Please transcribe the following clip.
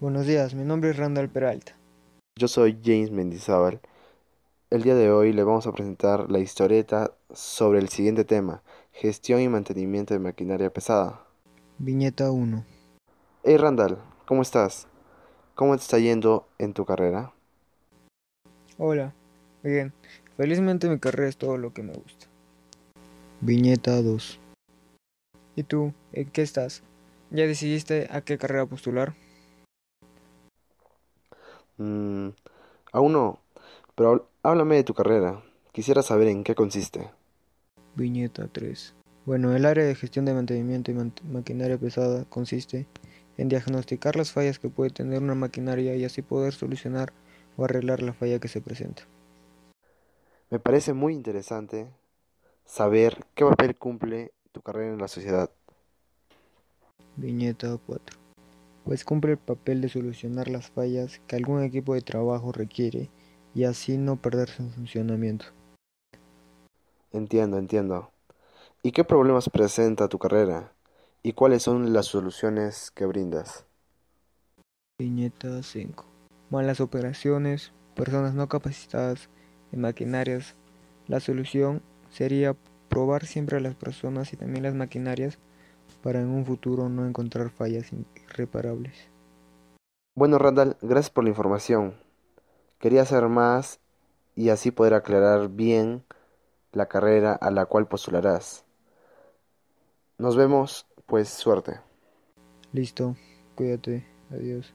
Buenos días, mi nombre es Randall Peralta. Yo soy James Mendizábal. El día de hoy le vamos a presentar la historieta sobre el siguiente tema, gestión y mantenimiento de maquinaria pesada. Viñeta 1. Hey Randall, ¿cómo estás? ¿Cómo te está yendo en tu carrera? Hola, bien. Felizmente mi carrera es todo lo que me gusta. Viñeta 2. ¿Y tú? ¿En qué estás? ¿Ya decidiste a qué carrera postular? Mm, aún no, pero háblame de tu carrera. Quisiera saber en qué consiste. Viñeta 3. Bueno, el área de gestión de mantenimiento y maquinaria pesada consiste en diagnosticar las fallas que puede tener una maquinaria y así poder solucionar o arreglar la falla que se presenta. Me parece muy interesante saber qué papel cumple tu carrera en la sociedad. Viñeta 4. Pues cumple el papel de solucionar las fallas que algún equipo de trabajo requiere y así no perder su funcionamiento. Entiendo, entiendo. ¿Y qué problemas presenta tu carrera? ¿Y cuáles son las soluciones que brindas? Viñeta 5. Malas operaciones, personas no capacitadas en maquinarias. La solución sería probar siempre a las personas y también las maquinarias para en un futuro no encontrar fallas irreparables. Bueno, Randall, gracias por la información. Quería saber más y así poder aclarar bien la carrera a la cual postularás. Nos vemos, pues suerte. Listo, cuídate, adiós.